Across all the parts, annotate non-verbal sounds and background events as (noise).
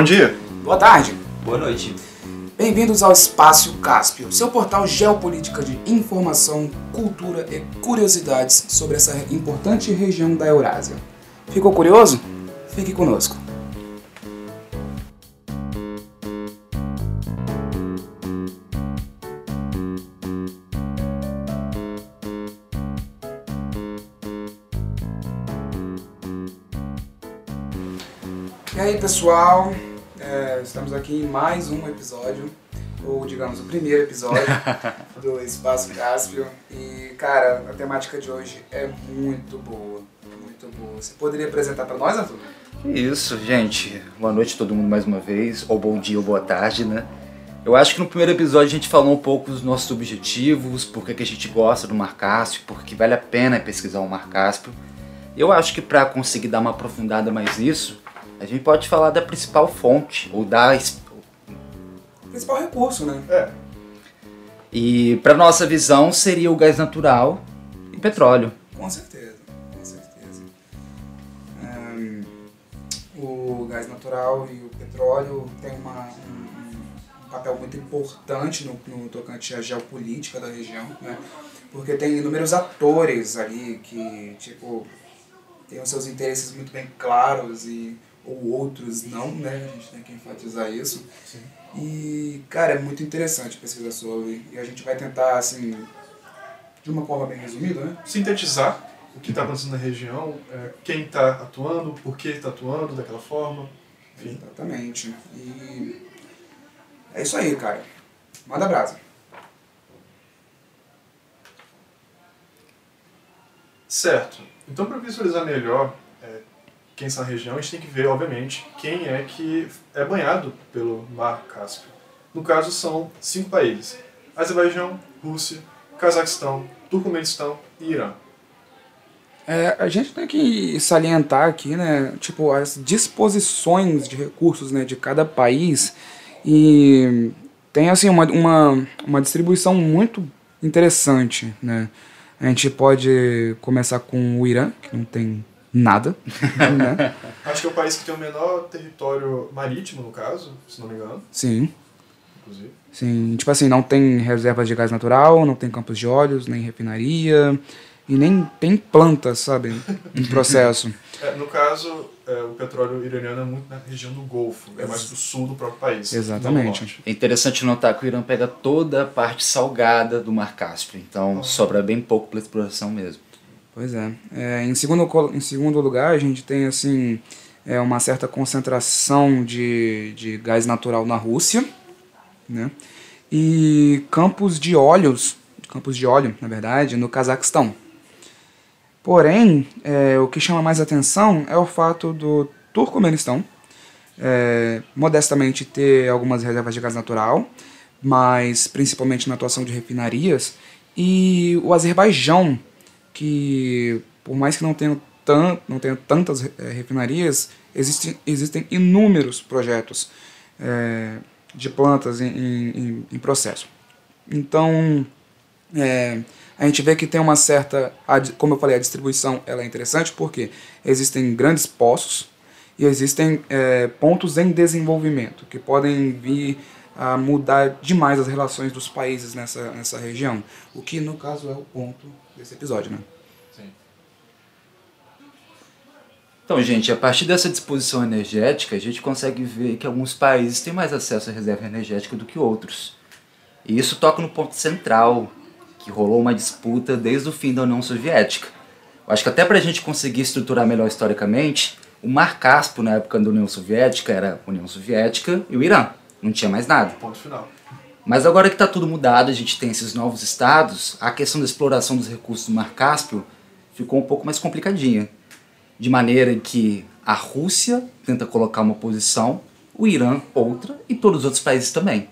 Bom dia. Boa tarde. Boa noite. Bem-vindos ao Espaço Cáspio, seu portal geopolítica de informação, cultura e curiosidades sobre essa importante região da Eurásia. Ficou curioso? Fique conosco. E aí, pessoal? Estamos aqui em mais um episódio, ou digamos, o primeiro episódio (laughs) do Espaço Cáspio. E, cara, a temática de hoje é muito boa, muito boa. Você poderia apresentar para nós, Arthur? Isso, gente. Boa noite a todo mundo mais uma vez, ou bom dia ou boa tarde, né? Eu acho que no primeiro episódio a gente falou um pouco dos nossos objetivos, por que que a gente gosta do Mar Cáspio, por que vale a pena pesquisar o Mar Cáspio. Eu acho que para conseguir dar uma aprofundada mais nisso, a gente pode falar da principal fonte, ou da Principal recurso, né? É, E para nossa visão seria o gás natural e petróleo. Com certeza, com certeza. Ahn, o gás natural e o petróleo têm uma, um, um papel muito importante no, no tocante à geopolítica da região, né? Porque tem inúmeros atores ali que, tipo, têm os seus interesses muito bem claros e ou outros não, né? A gente tem que enfatizar isso. E, cara, é muito interessante pesquisar sobre. E a gente vai tentar, assim, de uma forma bem resumida, né? sintetizar o que está acontecendo na região, é, quem está atuando, por que está atuando daquela forma. Enfim. Exatamente. E é isso aí, cara. Manda brasa. Certo. Então, para visualizar melhor é, quem está na região, a gente tem que ver, obviamente, quem é que é banhado pelo Mar Cáspio. No caso, são cinco países: Azerbaijão, Rússia, Cazaquistão, Turcomenistão e Irã. É, a gente tem que salientar aqui, né, tipo, as disposições de recursos, né, de cada país e tem, assim, uma, uma, uma distribuição muito interessante, né. A gente pode começar com o Irã, que não tem nada, (laughs) né? Acho que é o país que tem o menor território marítimo, no caso, se não me engano, Sim, inclusive. sim. Tipo assim, não tem reservas de gás natural, não tem campos de óleos, nem refinaria e nem tem plantas, sabe, em processo. (laughs) É, no caso, é, o petróleo iraniano é muito na região do Golfo, é mais do sul do próprio país. Exatamente. É interessante notar que o Irã pega toda a parte salgada do Mar Cáspio, então sobra bem pouco para exploração mesmo. Pois é. É, em, segundo, em segundo lugar, a gente tem assim é, uma certa concentração de, de gás natural na Rússia, né? E campos de óleos, campos de óleo, na verdade, no Cazaquistão. Porém, é, o que chama mais atenção é o fato do Turcomenistão, é, modestamente ter algumas reservas de gás natural, mas principalmente na atuação de refinarias, e o Azerbaijão, que por mais que não tenha, tan não tenha tantas eh, refinarias, existem, existem inúmeros projetos eh, de plantas em, em, em processo. Então, é, a gente vê que tem uma certa, como eu falei, a distribuição ela é interessante porque existem grandes poços e existem é, pontos em desenvolvimento que podem vir a mudar demais as relações dos países nessa, nessa região, o que no caso é o ponto desse episódio, né? Sim. Então, gente, a partir dessa disposição energética, a gente consegue ver que alguns países têm mais acesso à reserva energética do que outros. E isso toca no ponto central, que rolou uma disputa desde o fim da União Soviética. Eu acho que até para a gente conseguir estruturar melhor historicamente, o Mar Cáspio, na época da União Soviética, era a União Soviética e o Irã. Não tinha mais nada. Ponto final. Mas agora que está tudo mudado, a gente tem esses novos estados, a questão da exploração dos recursos do Mar Cáspio ficou um pouco mais complicadinha. De maneira que a Rússia tenta colocar uma posição, o Irã outra e todos os outros países também.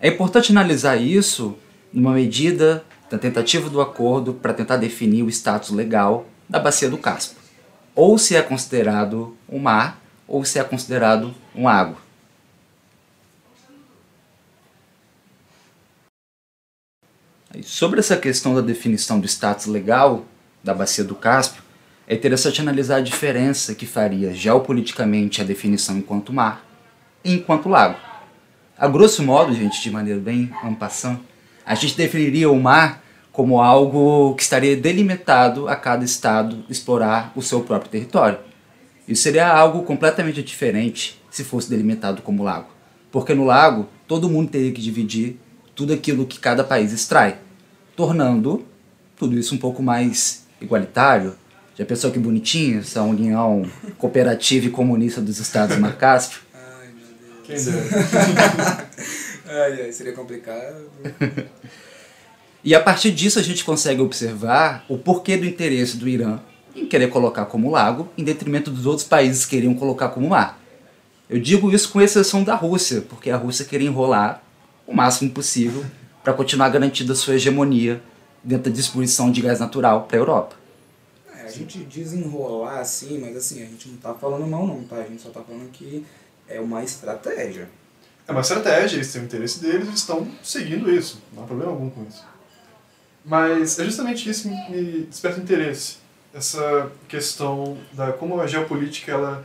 É importante analisar isso numa medida da tentativa do acordo para tentar definir o status legal da bacia do Cáspio. Ou se é considerado um mar, ou se é considerado um água. Sobre essa questão da definição do status legal da bacia do Cáspio, é interessante analisar a diferença que faria geopoliticamente a definição enquanto mar enquanto lago. A grosso modo, gente, de maneira bem ampassant, a gente definiria o mar como algo que estaria delimitado a cada estado explorar o seu próprio território. Isso seria algo completamente diferente se fosse delimitado como lago. Porque no lago, todo mundo teria que dividir tudo aquilo que cada país extrai, tornando tudo isso um pouco mais igualitário. Já pensou que bonitinho essa união cooperativa e comunista dos estados do Mar Cáspio? (laughs) Ai, meu Deus. Quem (laughs) ai, ai, seria complicado. E a partir disso a gente consegue observar o porquê do interesse do Irã em querer colocar como lago, em detrimento dos outros países que queriam colocar como mar. Eu digo isso com exceção da Rússia, porque a Rússia queria enrolar o máximo possível para continuar garantindo a sua hegemonia dentro da distribuição de gás natural para a Europa. É, a gente desenrolar assim, mas assim, a gente não tá falando mal não, tá? A gente só tá falando que é uma estratégia. É uma estratégia, eles têm o interesse deles e estão seguindo isso. Não há problema algum com isso. Mas é justamente isso que me desperta interesse. Essa questão da como a geopolítica, ela,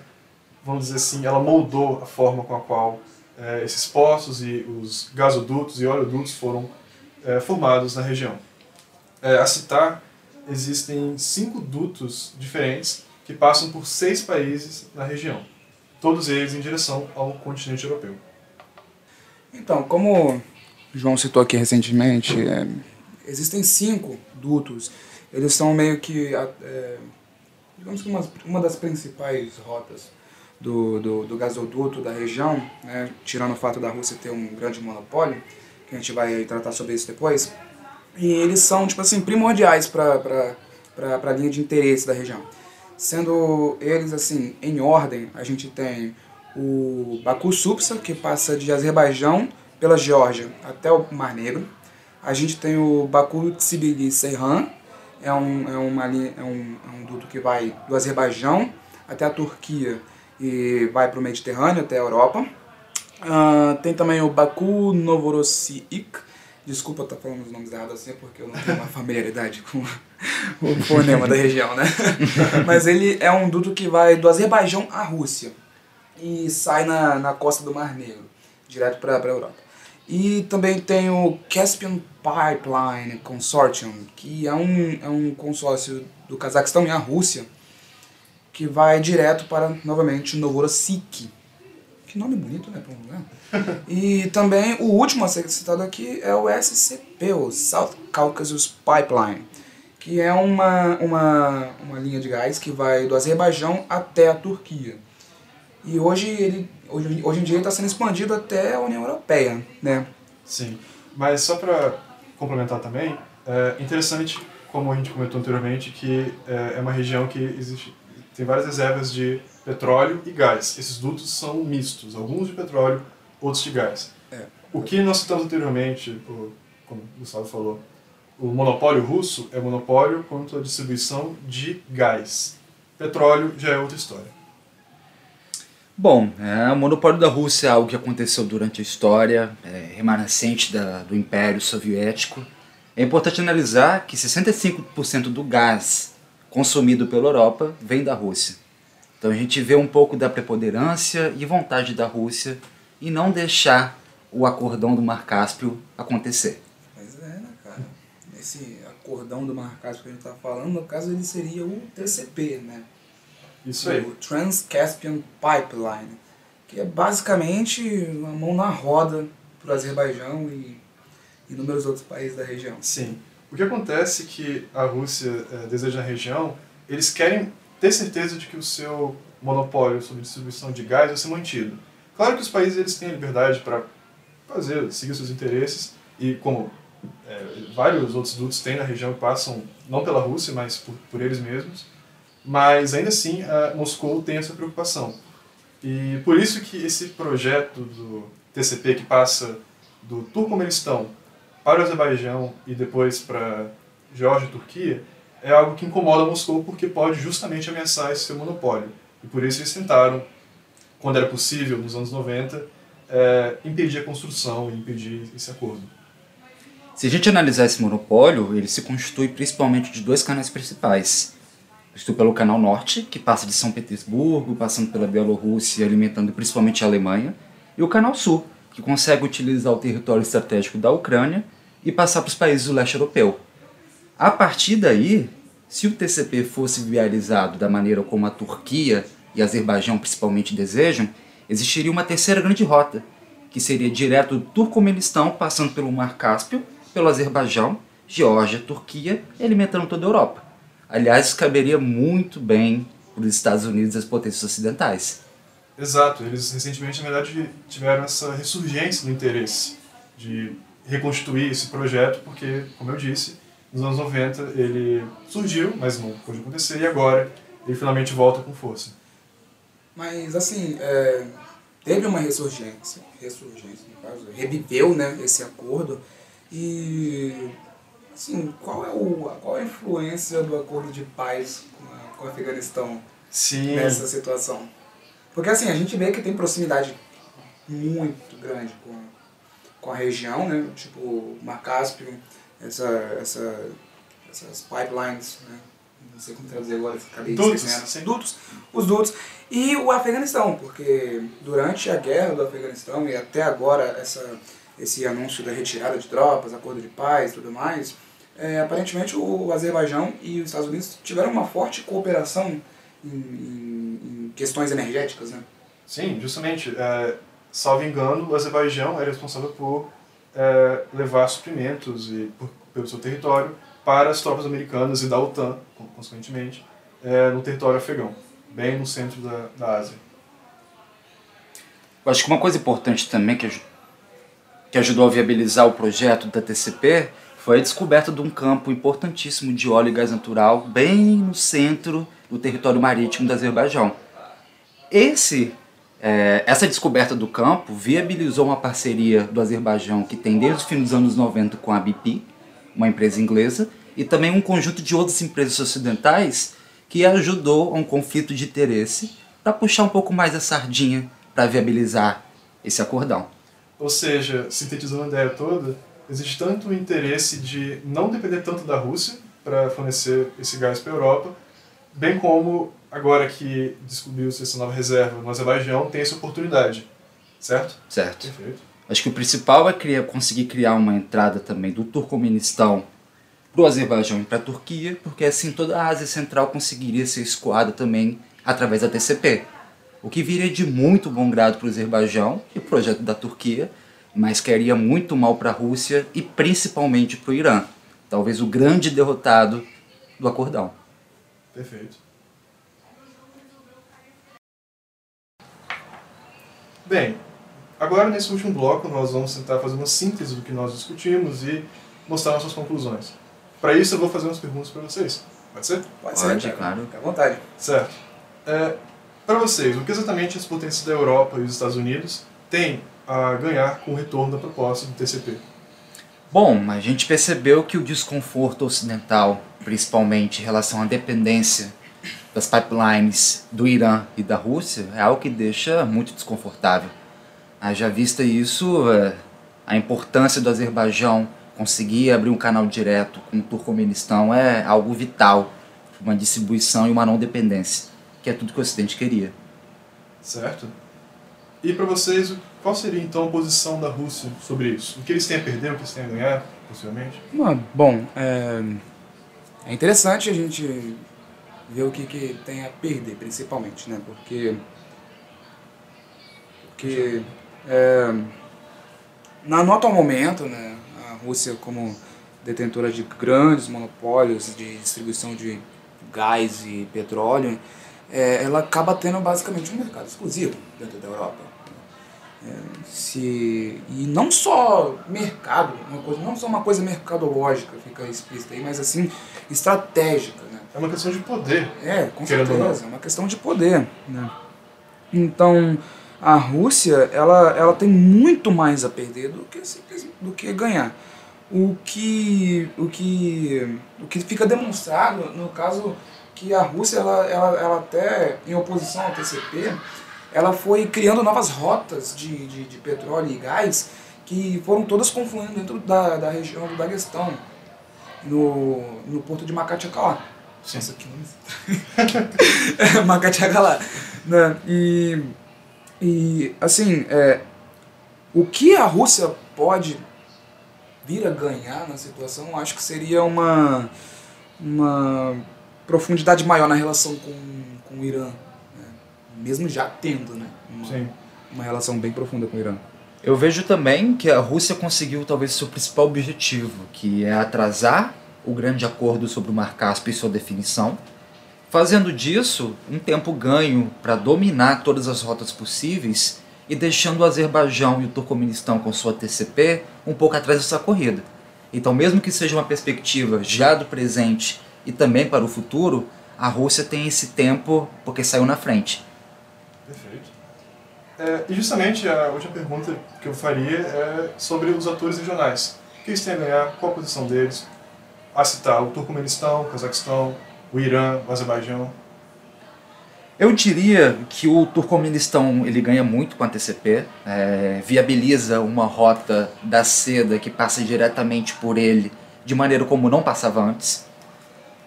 vamos dizer assim, ela moldou a forma com a qual eh, esses poços e os gasodutos e oleodutos foram eh, formados na região. Eh, a citar, existem cinco dutos diferentes que passam por seis países na região, todos eles em direção ao continente europeu. Então, como João citou aqui recentemente, é, existem cinco dutos. Eles são meio que, é, digamos que uma, uma das principais rotas do, do, do gasoduto da região, né, tirando o fato da Rússia ter um grande monopólio, que a gente vai tratar sobre isso depois. E eles são, tipo assim, primordiais para a linha de interesse da região. Sendo eles, assim, em ordem, a gente tem o Baku Supsa, que passa de Azerbaijão pela Geórgia até o Mar Negro. A gente tem o Baku Tsibili Seyhan, é um, é, uma linha, é, um, é um duto que vai do Azerbaijão até a Turquia e vai para o Mediterrâneo, até a Europa. Ah, tem também o Baku Novorossiysk. Desculpa estar falando os nomes errados assim, porque eu não tenho uma (laughs) familiaridade com (laughs) o fonema da região, né? (laughs) Mas ele é um duto que vai do Azerbaijão à Rússia e sai na, na costa do Mar Negro, direto para a Europa. E também tem o Caspian Pipeline Consortium, que é um, é um consórcio do Cazaquistão e a Rússia, que vai direto para, novamente, Novorossiysk. Que nome bonito, né, para um lugar. E também o último a ser citado aqui é o SCP, o South Caucasus Pipeline, que é uma, uma, uma linha de gás que vai do Azerbaijão até a Turquia. E hoje, ele, hoje, hoje em dia ele está sendo expandido até a União Europeia, né? Sim, mas só para complementar também, é interessante, como a gente comentou anteriormente, que é é uma região que existe, tem várias reservas de petróleo e gás. Esses dutos são mistos, alguns de petróleo, outros de gás. É. O que nós citamos anteriormente, o- como o Gustavo falou, o monopólio russo é monopólio quanto à distribuição de gás. Petróleo já é outra história. Bom, é, o monopólio da Rússia é algo que aconteceu durante a história é, remanescente da, do Império Soviético. É importante analisar que 65% do gás consumido pela Europa vem da Rússia. Então a gente vê um pouco da preponderância e vontade da Rússia em não deixar o acordão do Mar Cáspio acontecer. Pois é, né, cara? Esse acordão do Mar Cáspio que a gente tá falando, no caso ele seria o TCP, né? Isso aí. O Trans-Caspian Pipeline, que é basicamente uma mão na roda para o Azerbaijão e inúmeros outros países da região. Sim. O que acontece é que a Rússia eh, deseja na região, eles querem ter certeza de que o seu monopólio sobre distribuição de gás vai ser mantido. Claro que os países eles têm a liberdade para fazer, seguir seus interesses, e como eh, vários outros dutos têm na região que passam não pela Rússia, mas por, por eles mesmos, mas ainda assim a Moscou tem essa preocupação. E por isso que esse projeto do TCP que passa do Turcomenistão para o Azerbaijão e depois para Geórgia e Turquia é algo que incomoda Moscou porque pode justamente ameaçar esse seu monopólio. E por isso eles tentaram, quando era possível, nos anos 90, eh, impedir a construção impedir esse acordo. Se a gente analisar esse monopólio, ele se constitui principalmente de dois canais principais. Isto pelo canal norte, que passa de São Petersburgo, passando pela Bielorrússia, alimentando principalmente a Alemanha, e o Canal Sul, que consegue utilizar o território estratégico da Ucrânia e passar para os países do leste europeu. A partir daí, se o TCP fosse viabilizado da maneira como a Turquia e Azerbaijão principalmente desejam, existiria uma terceira grande rota, que seria direto do Turcomenistão, passando pelo Mar Cáspio, pelo Azerbaijão, Geórgia, Turquia, e alimentando toda a Europa. Aliás, caberia muito bem para os Estados Unidos e as potências ocidentais. Exato, eles recentemente, na verdade, tiveram essa ressurgência do interesse de reconstituir esse projeto, porque, como eu disse, nos anos 90 ele surgiu, mas não pôde acontecer, e agora ele finalmente volta com força. Mas, assim, é, teve uma ressurgência, ressurgência, no caso, reviveu né, esse acordo, e, assim, qual é, o, qual é a influência do acordo de paz com, a, com o Afeganistão Sim. nessa situação? Porque, assim, a gente vê que tem proximidade muito grande com, com a região, né, tipo, o Mar Cáspio, essa, essa, essas pipelines, né? não sei como traduzir agora, acabei Dutos, esquecendo. Dutos, os dutos. E o Afeganistão, porque durante a guerra do Afeganistão e até agora essa, esse anúncio da retirada de tropas, acordo de paz e tudo mais, é, aparentemente o Azerbaijão e os Estados Unidos tiveram uma forte cooperação em, em- em questões energéticas, né? Sim, justamente. É, salvo engano, o Azerbaijão era responsável por é, levar suprimentos e, por, pelo seu território para as tropas americanas e da OTAN, con- consequentemente, é, no território afegão, bem no centro da, da Ásia. Eu acho que uma coisa importante também que, que ajudou a viabilizar o projeto da TCP foi a descoberta de um campo importantíssimo de óleo e gás natural bem no centro do território marítimo do Azerbaijão. Esse, eh, essa descoberta do campo viabilizou uma parceria do Azerbaijão que tem desde o fim dos anos 90 com a BP, uma empresa inglesa, e também um conjunto de outras empresas ocidentais que ajudou a um conflito de interesse para puxar um pouco mais a sardinha para viabilizar esse acordão. Ou seja, sintetizando a ideia toda, existe tanto o interesse de não depender tanto da Rússia para fornecer esse gás para a Europa, bem como agora que descobriu-se essa nova reserva no Azerbaijão, tem essa oportunidade, certo? Certo. Perfeito. Acho que o principal é criar, conseguir criar uma entrada também do Turcomenistão para o Azerbaijão e para a Turquia, porque assim toda a Ásia Central conseguiria ser escoada também através da TCP. O que viria de muito bom grado para o Azerbaijão e o projeto da Turquia, mas queria muito mal para a Rússia e principalmente para o Irã, talvez o grande derrotado do acordão. Perfeito. Bem, agora nesse último bloco nós vamos tentar fazer uma síntese do que nós discutimos e mostrar nossas conclusões. Para isso eu vou fazer umas perguntas para vocês. Pode ser? Pode, Pode, ser, claro. Fica à vontade. Certo. É, para vocês, o que exatamente as potências da Europa e os Estados Unidos têm a ganhar com o retorno da proposta do TCP? Bom, a gente percebeu que o desconforto ocidental, principalmente em relação à dependência das pipelines do Irã e da Rússia, é algo que deixa muito desconfortável. Haja vista isso, é, a importância do Azerbaijão conseguir abrir um canal direto com o Turcomenistão é algo vital para uma distribuição e uma não dependência, que é tudo que o Ocidente queria. Certo? E para vocês, qual seria então a posição da Rússia sobre isso? O que eles têm a perder, o que eles têm a ganhar, possivelmente? Bom, Bom, é, é interessante a gente ver o que, que tem a perder, principalmente, né? Porque, porque é, na, no atual momento, né, a Rússia como detentora de grandes monopólios de distribuição de gás e petróleo, é, ela acaba tendo basicamente um mercado exclusivo dentro da Europa. É, se, e não só mercado, uma coisa, não só uma coisa mercadológica, fica explícita aí, mas assim, estratégica, né? É uma questão de poder. É, com certeza, é uma questão de poder, né? Então, a Rússia, ela, ela tem muito mais a perder do que, do que ganhar. O que, o, que, o que fica demonstrado, no caso, que a Rússia, ela, ela, ela até, em oposição ao TCP, ela foi criando novas rotas de, de, de petróleo e gás que foram todas confluindo dentro da, da região do Daguestão, no, no porto de. Sim. Nossa, que nome. (laughs) Makhatchkala. Né? E, e, assim, é, O que a Rússia pode vir a ganhar na situação, acho que seria uma, uma profundidade maior na relação com, com o Irã. Mesmo já tendo né? uma, Sim. uma relação bem profunda com o Irã. Eu vejo também que a Rússia conseguiu talvez seu principal objetivo, que é atrasar o grande acordo sobre o Mar Cáspio e sua definição, fazendo disso um tempo ganho para dominar todas as rotas possíveis e deixando o Azerbaijão e o Turcomenistão com sua TCP um pouco atrás dessa corrida. Então, mesmo que seja uma perspectiva já do presente e também para o futuro, a Rússia tem esse tempo porque saiu na frente. É, e justamente a última pergunta que eu faria é sobre os atores regionais. O que eles têm a ganhar? Qual a posição deles? A citar o Turcomenistão, o Cazaquistão, o Irã, o Azerbaijão. Eu diria que o Turcomenistão ele ganha muito com a TCP, é, viabiliza uma rota da seda que passa diretamente por ele, de maneira como não passava antes.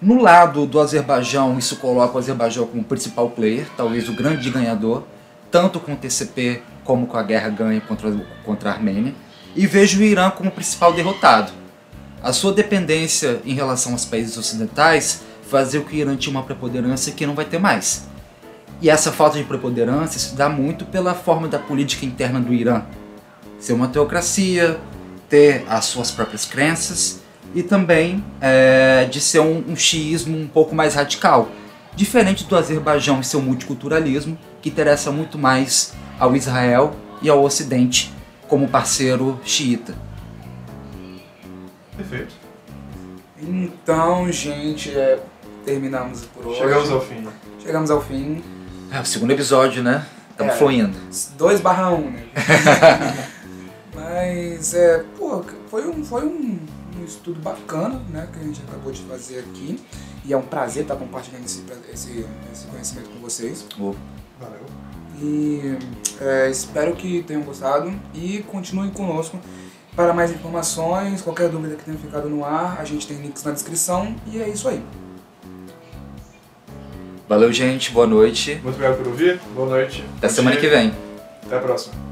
No lado do Azerbaijão, isso coloca o Azerbaijão como principal player, talvez o grande ganhador, tanto com o TCP como com a guerra ganha contra, contra a Armênia. E vejo o Irã como principal derrotado. A sua dependência em relação aos países ocidentais fazia com que o Irã tinha uma preponderância que não vai ter mais. E essa falta de preponderância se dá muito pela forma da política interna do Irã. Ser uma teocracia, ter as suas próprias crenças e também é, de ser um, um xiismo um pouco mais radical. Diferente do Azerbaijão e seu multiculturalismo, que interessa muito mais ao Israel e ao Ocidente como parceiro xiita. Perfeito. Então, gente, é, terminamos por hoje. Chegamos ao fim. Chegamos ao fim. É o segundo episódio, né? Estamos É. fluindo. 2 barra 1, né? (laughs) Mas, é, pô, foi um, foi um, um estudo bacana, né, que a gente acabou de fazer aqui. E é um prazer estar compartilhando esse, esse, esse conhecimento com vocês. E é, espero que tenham gostado e continuem conosco para mais informações. Qualquer dúvida que tenha ficado no ar, a gente tem links na descrição. E é isso aí. Valeu, gente. Boa noite. Muito obrigado por ouvir. Boa noite. Até Bom semana dia. que vem. Até a próxima.